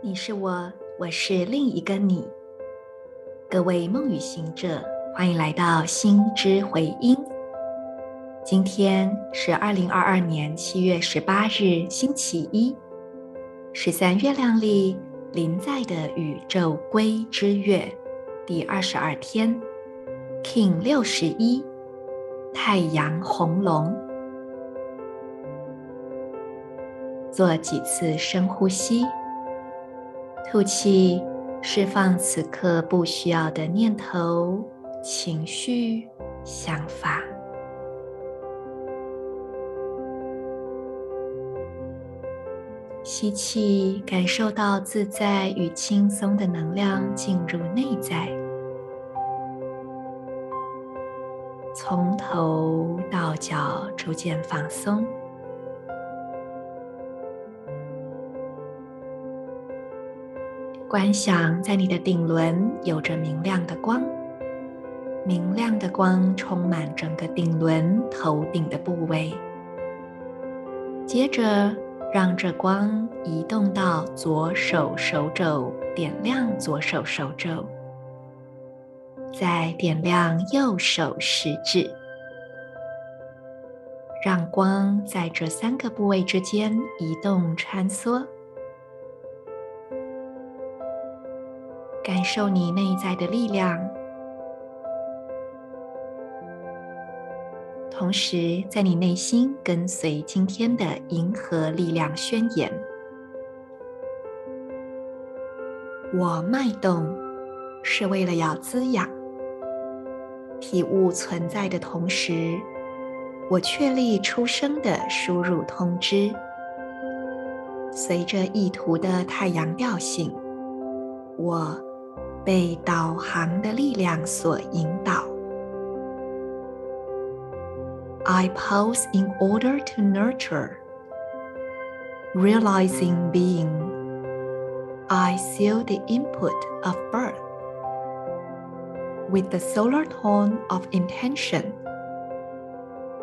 你是我，我是另一个你。各位梦与行者，欢迎来到心之回音。今天是二零二二年七月十八日，星期一，十三月亮历临在的宇宙龟之月第二十二天，Kin 六十一，太阳红龙。做几次深呼吸。吐气，释放此刻不需要的念头、情绪、想法。吸气，感受到自在与轻松的能量进入内在，从头到脚逐渐放松。观想在你的顶轮有着明亮的光，明亮的光充满整个顶轮头顶的部位。接着，让这光移动到左手手肘，点亮左手手肘，再点亮右手食指，让光在这三个部位之间移动穿梭。感受你内在的力量，同时在你内心跟随今天的银河力量宣言：我脉动是为了要滋养。体悟存在的同时，我确立出生的输入通知。随着意图的太阳调性，我。被导航的力量所引导。I pause in order to nurture, realizing being. I seal the input of birth with the solar tone of intention.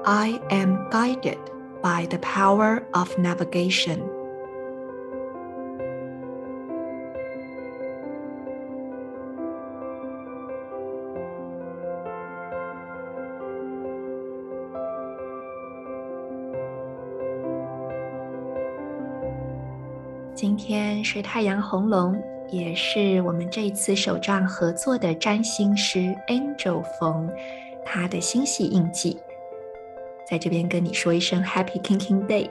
I am guided by the power of navigation. 今天是太阳红龙，也是我们这一次手账合作的占星师 Angel 冯，他的星系印记，在这边跟你说一声 Happy k i n k i n g Day。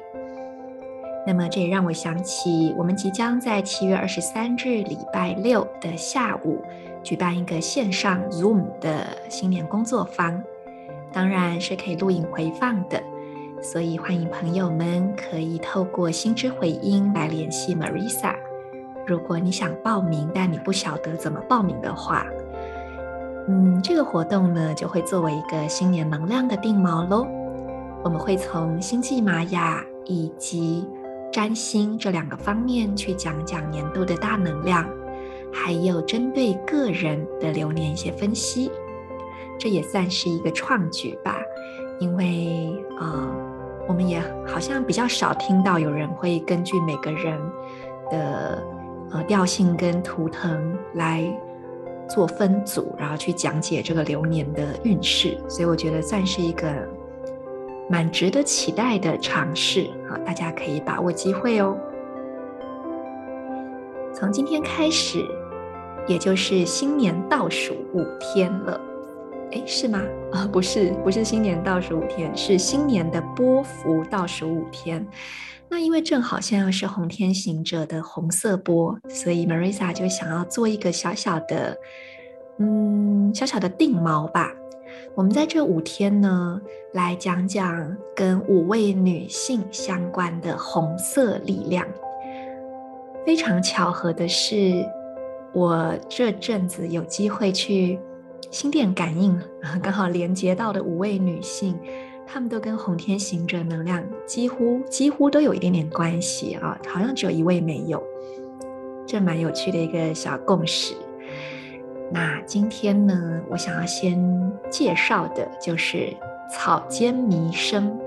那么这也让我想起，我们即将在七月二十三日礼拜六的下午举办一个线上 Zoom 的新年工作坊，当然是可以录影回放的。所以，欢迎朋友们可以透过心之回音来联系 Marisa。如果你想报名，但你不晓得怎么报名的话，嗯，这个活动呢就会作为一个新年能量的定锚喽。我们会从星际玛雅以及占星这两个方面去讲讲年度的大能量，还有针对个人的流年一些分析。这也算是一个创举吧，因为啊。呃我们也好像比较少听到有人会根据每个人的呃调性跟图腾来做分组，然后去讲解这个流年的运势，所以我觉得算是一个蛮值得期待的尝试啊！大家可以把握机会哦。从今天开始，也就是新年倒数五天了。诶，是吗？啊，不是，不是新年倒数五天，是新年的波幅倒数五天。那因为正好现在是红天行者的红色波，所以 Marisa 就想要做一个小小的，嗯，小小的定锚吧。我们在这五天呢，来讲讲跟五位女性相关的红色力量。非常巧合的是，我这阵子有机会去。心电感应，刚好连接到的五位女性，她们都跟红天行者能量几乎几乎都有一点点关系啊，好像只有一位没有，这蛮有趣的一个小共识。那今天呢，我想要先介绍的就是草间弥生，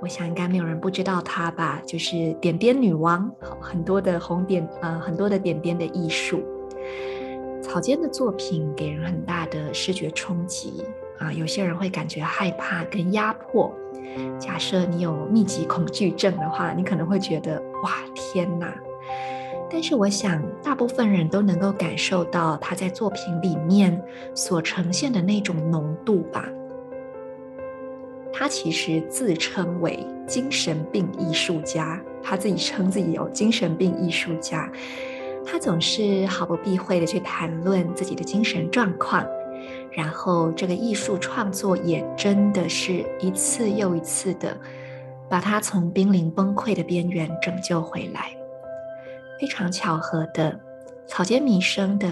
我想应该没有人不知道她吧，就是点点女王，很多的红点，呃，很多的点点的艺术。草间的作品给人很大的视觉冲击啊，有些人会感觉害怕跟压迫。假设你有密集恐惧症的话，你可能会觉得哇，天哪！但是我想，大部分人都能够感受到他在作品里面所呈现的那种浓度吧。他其实自称为精神病艺术家，他自己称自己有精神病艺术家。他总是毫不避讳地去谈论自己的精神状况，然后这个艺术创作也真的是一次又一次的把他从濒临崩溃的边缘拯救回来。非常巧合的，草间弥生的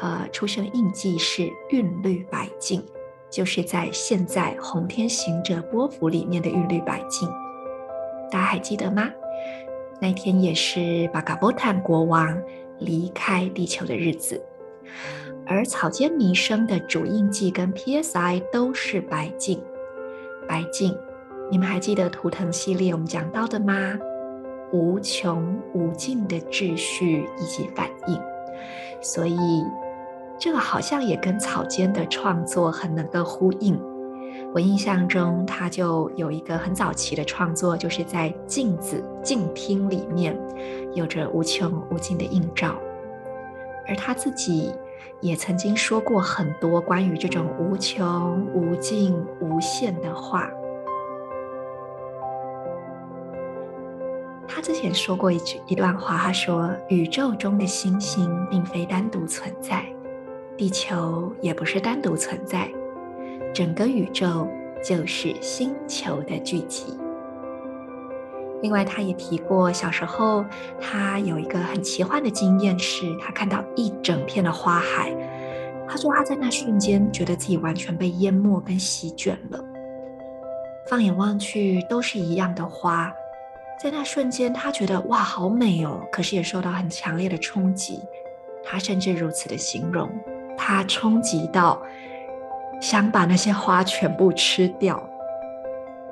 呃出生印记是韵律白净，就是在现在红天行者波符里面的韵律白净，大家还记得吗？那天也是巴嘎波坦国王离开地球的日子，而草间弥生的主印记跟 PSI 都是白镜，白镜，你们还记得图腾系列我们讲到的吗？无穷无尽的秩序以及反应，所以这个好像也跟草间的创作很能够呼应。我印象中，他就有一个很早期的创作，就是在镜子镜厅里面，有着无穷无尽的映照。而他自己也曾经说过很多关于这种无穷无尽无限的话。他之前说过一句一段话，他说：“宇宙中的星星并非单独存在，地球也不是单独存在，整个宇宙就是星球的聚集。”另外，他也提过小时候他有一个很奇幻的经验，是他看到一整片的花海。他说他在那瞬间觉得自己完全被淹没跟席卷了，放眼望去都是一样的花。在那瞬间，他觉得哇，好美哦！可是也受到很强烈的冲击。他甚至如此的形容，他冲击到想把那些花全部吃掉。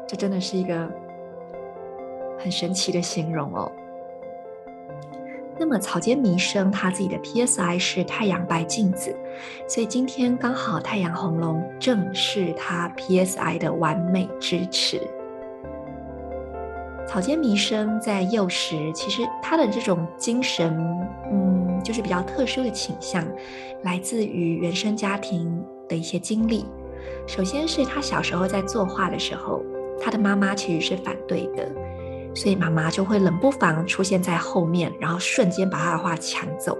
这真的是一个很神奇的形容哦。那么草间弥生他自己的 PSI 是太阳白镜子，所以今天刚好太阳红龙正是他 PSI 的完美支持。草间弥生在幼时，其实他的这种精神，嗯，就是比较特殊的倾向，来自于原生家庭的一些经历。首先是他小时候在作画的时候，他的妈妈其实是反对的，所以妈妈就会冷不防出现在后面，然后瞬间把他的画抢走。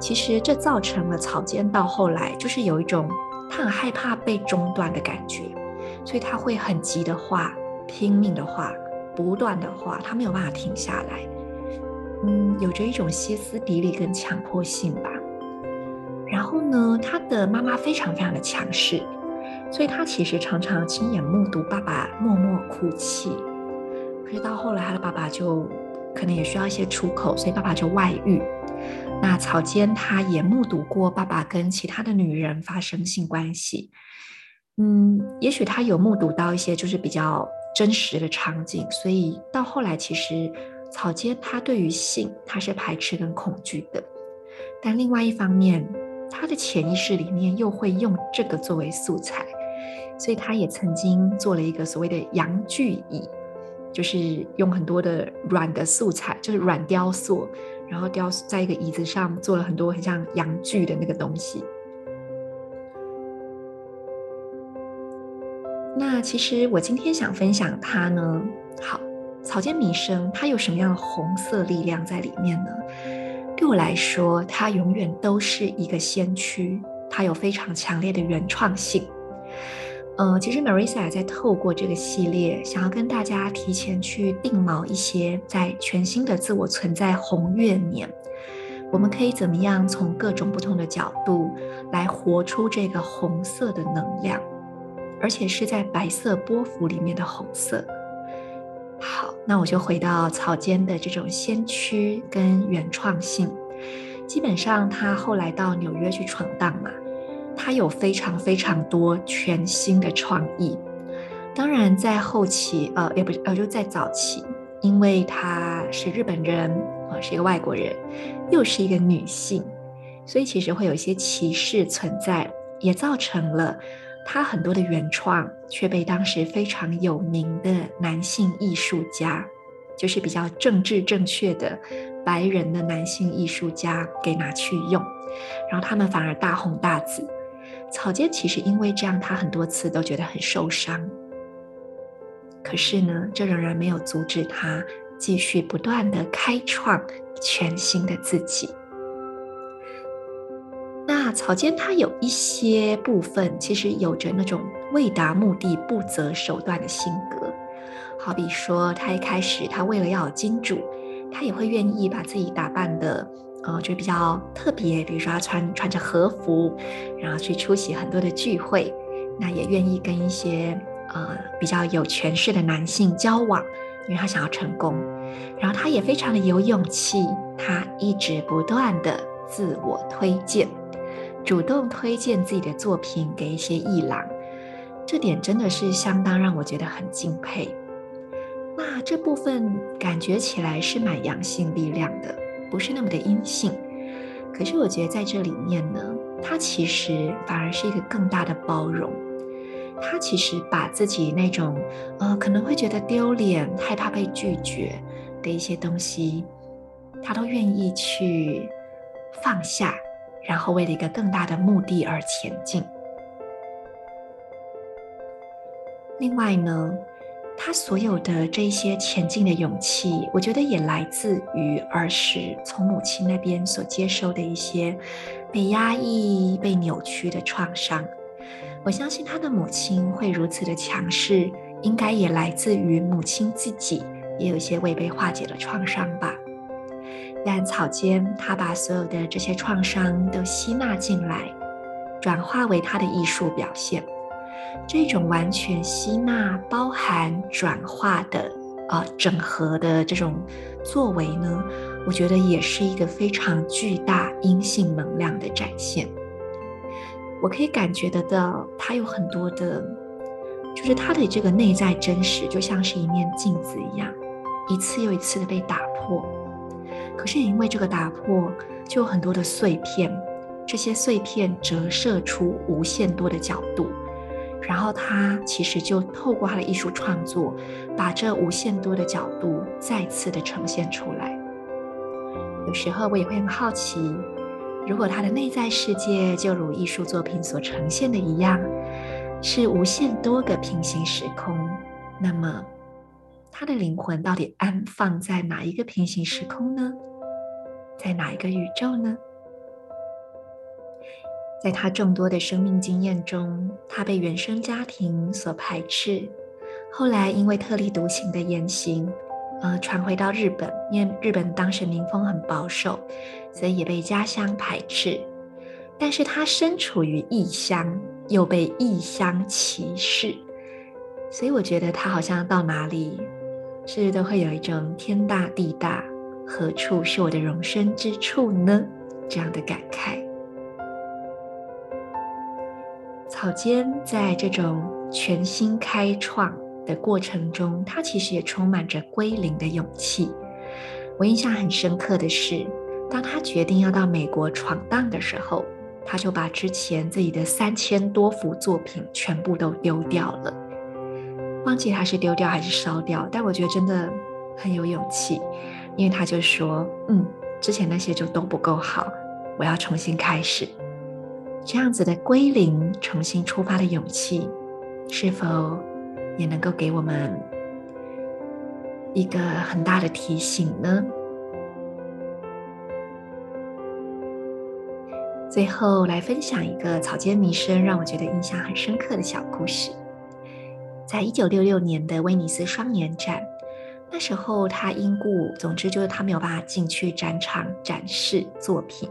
其实这造成了草间到后来就是有一种他很害怕被中断的感觉，所以他会很急的画，拼命的画。不断的画，他没有办法停下来，嗯，有着一种歇斯底里跟强迫性吧。然后呢，他的妈妈非常非常的强势，所以他其实常常亲眼目睹爸爸默默哭泣。可是到后来，他的爸爸就可能也需要一些出口，所以爸爸就外遇。那草间他也目睹过爸爸跟其他的女人发生性关系，嗯，也许他有目睹到一些就是比较。真实的场景，所以到后来，其实草间他对于性他是排斥跟恐惧的，但另外一方面，他的潜意识里面又会用这个作为素材，所以他也曾经做了一个所谓的阳具椅，就是用很多的软的素材，就是软雕塑，然后雕塑在一个椅子上做了很多很像阳具的那个东西。那其实我今天想分享它呢，好，草间弥生它有什么样的红色力量在里面呢？对我来说，它永远都是一个先驱，它有非常强烈的原创性。呃，其实 Marisa 在透过这个系列，想要跟大家提前去定锚一些在全新的自我存在红月年，我们可以怎么样从各种不同的角度来活出这个红色的能量。而且是在白色波幅里面的红色。好，那我就回到草间的这种先驱跟原创性。基本上，他后来到纽约去闯荡嘛，他有非常非常多全新的创意。当然，在后期，呃，也不是，呃，就在早期，因为她是日本人，啊、呃，是一个外国人，又是一个女性，所以其实会有一些歧视存在，也造成了他很多的原创却被当时非常有名的男性艺术家，就是比较政治正确的白人的男性艺术家给拿去用，然后他们反而大红大紫。草间其实因为这样，他很多次都觉得很受伤。可是呢，这仍然没有阻止他继续不断地开创全新的自己。草间他有一些部分其实有着那种为达目的不择手段的性格，好比说他一开始他为了要有金主，他也会愿意把自己打扮的呃就比较特别，比如说他穿穿着和服，然后去出席很多的聚会，那也愿意跟一些。呃，比较有权势的男性交往，因为他想要成功，然后他也非常的有勇气，他一直不断的自我推荐，主动推荐自己的作品给一些艺廊，这点真的是相当让我觉得很敬佩。那这部分感觉起来是蛮阳性力量的，不是那么的阴性，可是我觉得在这里面呢，它其实反而是一个更大的包容。他其实把自己那种，呃，可能会觉得丢脸、害怕被拒绝的一些东西，他都愿意去放下，然后为了一个更大的目的而前进。另外呢，他所有的这些前进的勇气，我觉得也来自于儿时从母亲那边所接受的一些被压抑、被扭曲的创伤。我相信他的母亲会如此的强势，应该也来自于母亲自己也有一些未被化解的创伤吧。但草间他把所有的这些创伤都吸纳进来，转化为他的艺术表现。这种完全吸纳、包含、转化的呃整合的这种作为呢，我觉得也是一个非常巨大阴性能量的展现。我可以感觉得到，他有很多的，就是他的这个内在真实，就像是一面镜子一样，一次又一次的被打破。可是也因为这个打破，就有很多的碎片，这些碎片折射出无限多的角度，然后他其实就透过他的艺术创作，把这无限多的角度再次的呈现出来。有时候我也会很好奇。如果他的内在世界就如艺术作品所呈现的一样，是无限多个平行时空，那么他的灵魂到底安放在哪一个平行时空呢？在哪一个宇宙呢？在他众多的生命经验中，他被原生家庭所排斥，后来因为特立独行的言行。呃，传回到日本，因为日本当时民风很保守，所以也被家乡排斥。但是他身处于异乡，又被异乡歧视，所以我觉得他好像到哪里，是不是都会有一种天大地大，何处是我的容身之处呢？这样的感慨。草间在这种全新开创的过程中，他其实也充满着归零的勇气。我印象很深刻的是，当他决定要到美国闯荡的时候，他就把之前自己的三千多幅作品全部都丢掉了。忘记他是丢掉还是烧掉，但我觉得真的很有勇气，因为他就说：“嗯，之前那些就都不够好，我要重新开始。”这样子的归零、重新出发的勇气，是否？也能够给我们一个很大的提醒呢。最后来分享一个草间弥生让我觉得印象很深刻的小故事。在一九六六年的威尼斯双年展，那时候他因故，总之就是他没有办法进去展场展示作品。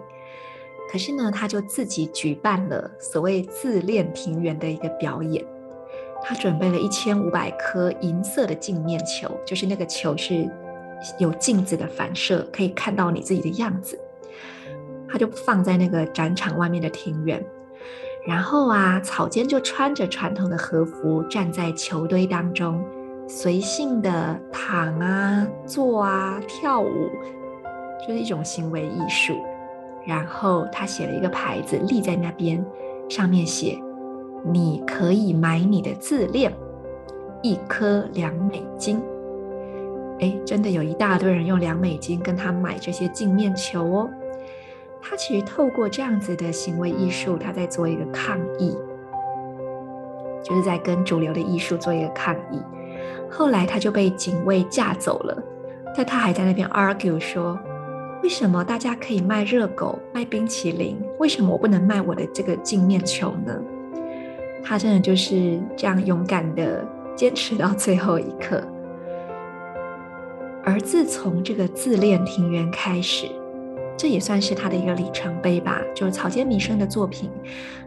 可是呢，他就自己举办了所谓自恋庭园的一个表演。他准备了一千五百颗银色的镜面球，就是那个球是有镜子的反射，可以看到你自己的样子。他就放在那个展场外面的庭院，然后啊，草间就穿着传统的和服站在球堆当中，随性的躺啊、坐啊、跳舞，就是一种行为艺术。然后他写了一个牌子立在那边，上面写：“你可以买你的自恋，一颗两美金。”哎，真的有一大堆人用两美金跟他买这些镜面球哦。他其实透过这样子的行为艺术，他在做一个抗议，就是在跟主流的艺术做一个抗议。后来他就被警卫架走了，但他还在那边 argue 说：为什么大家可以卖热狗、卖冰淇淋，为什么我不能卖我的这个镜面球呢？他真的就是这样勇敢的坚持到最后一刻。而自从这个自恋庭园开始。这也算是他的一个里程碑吧。就是草间弥生的作品，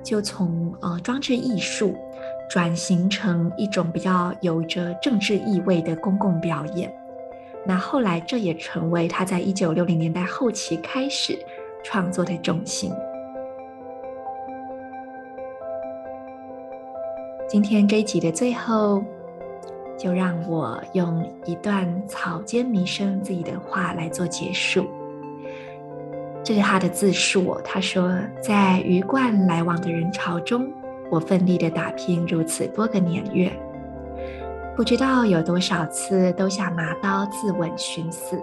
就从呃装置艺术转型成一种比较有着政治意味的公共表演。那后来这也成为他在一九六零年代后期开始创作的重心。今天这一集的最后，就让我用一段草间弥生自己的话来做结束。这是他的自述。他说：“在鱼贯来往的人潮中，我奋力地打拼如此多个年月，不知道有多少次都想拿刀自刎寻死。”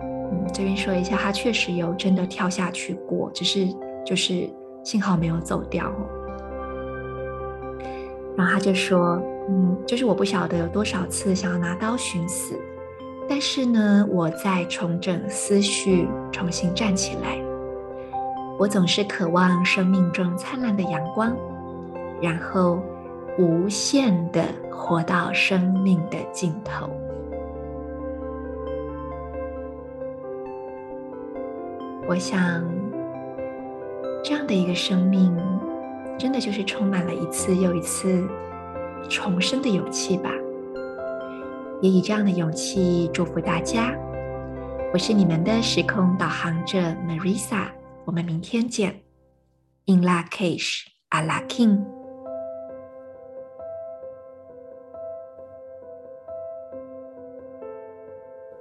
嗯，这边说一下，他确实有真的跳下去过，只是就是幸好没有走掉。然后他就说：“嗯，就是我不晓得有多少次想要拿刀寻死。”但是呢，我在重整思绪，重新站起来。我总是渴望生命中灿烂的阳光，然后无限地活到生命的尽头。我想，这样的一个生命，真的就是充满了一次又一次重生的勇气吧。也以这样的勇气祝福大家。我是你们的时空导航者 Marisa，我们明天见。In la kesh, ala king。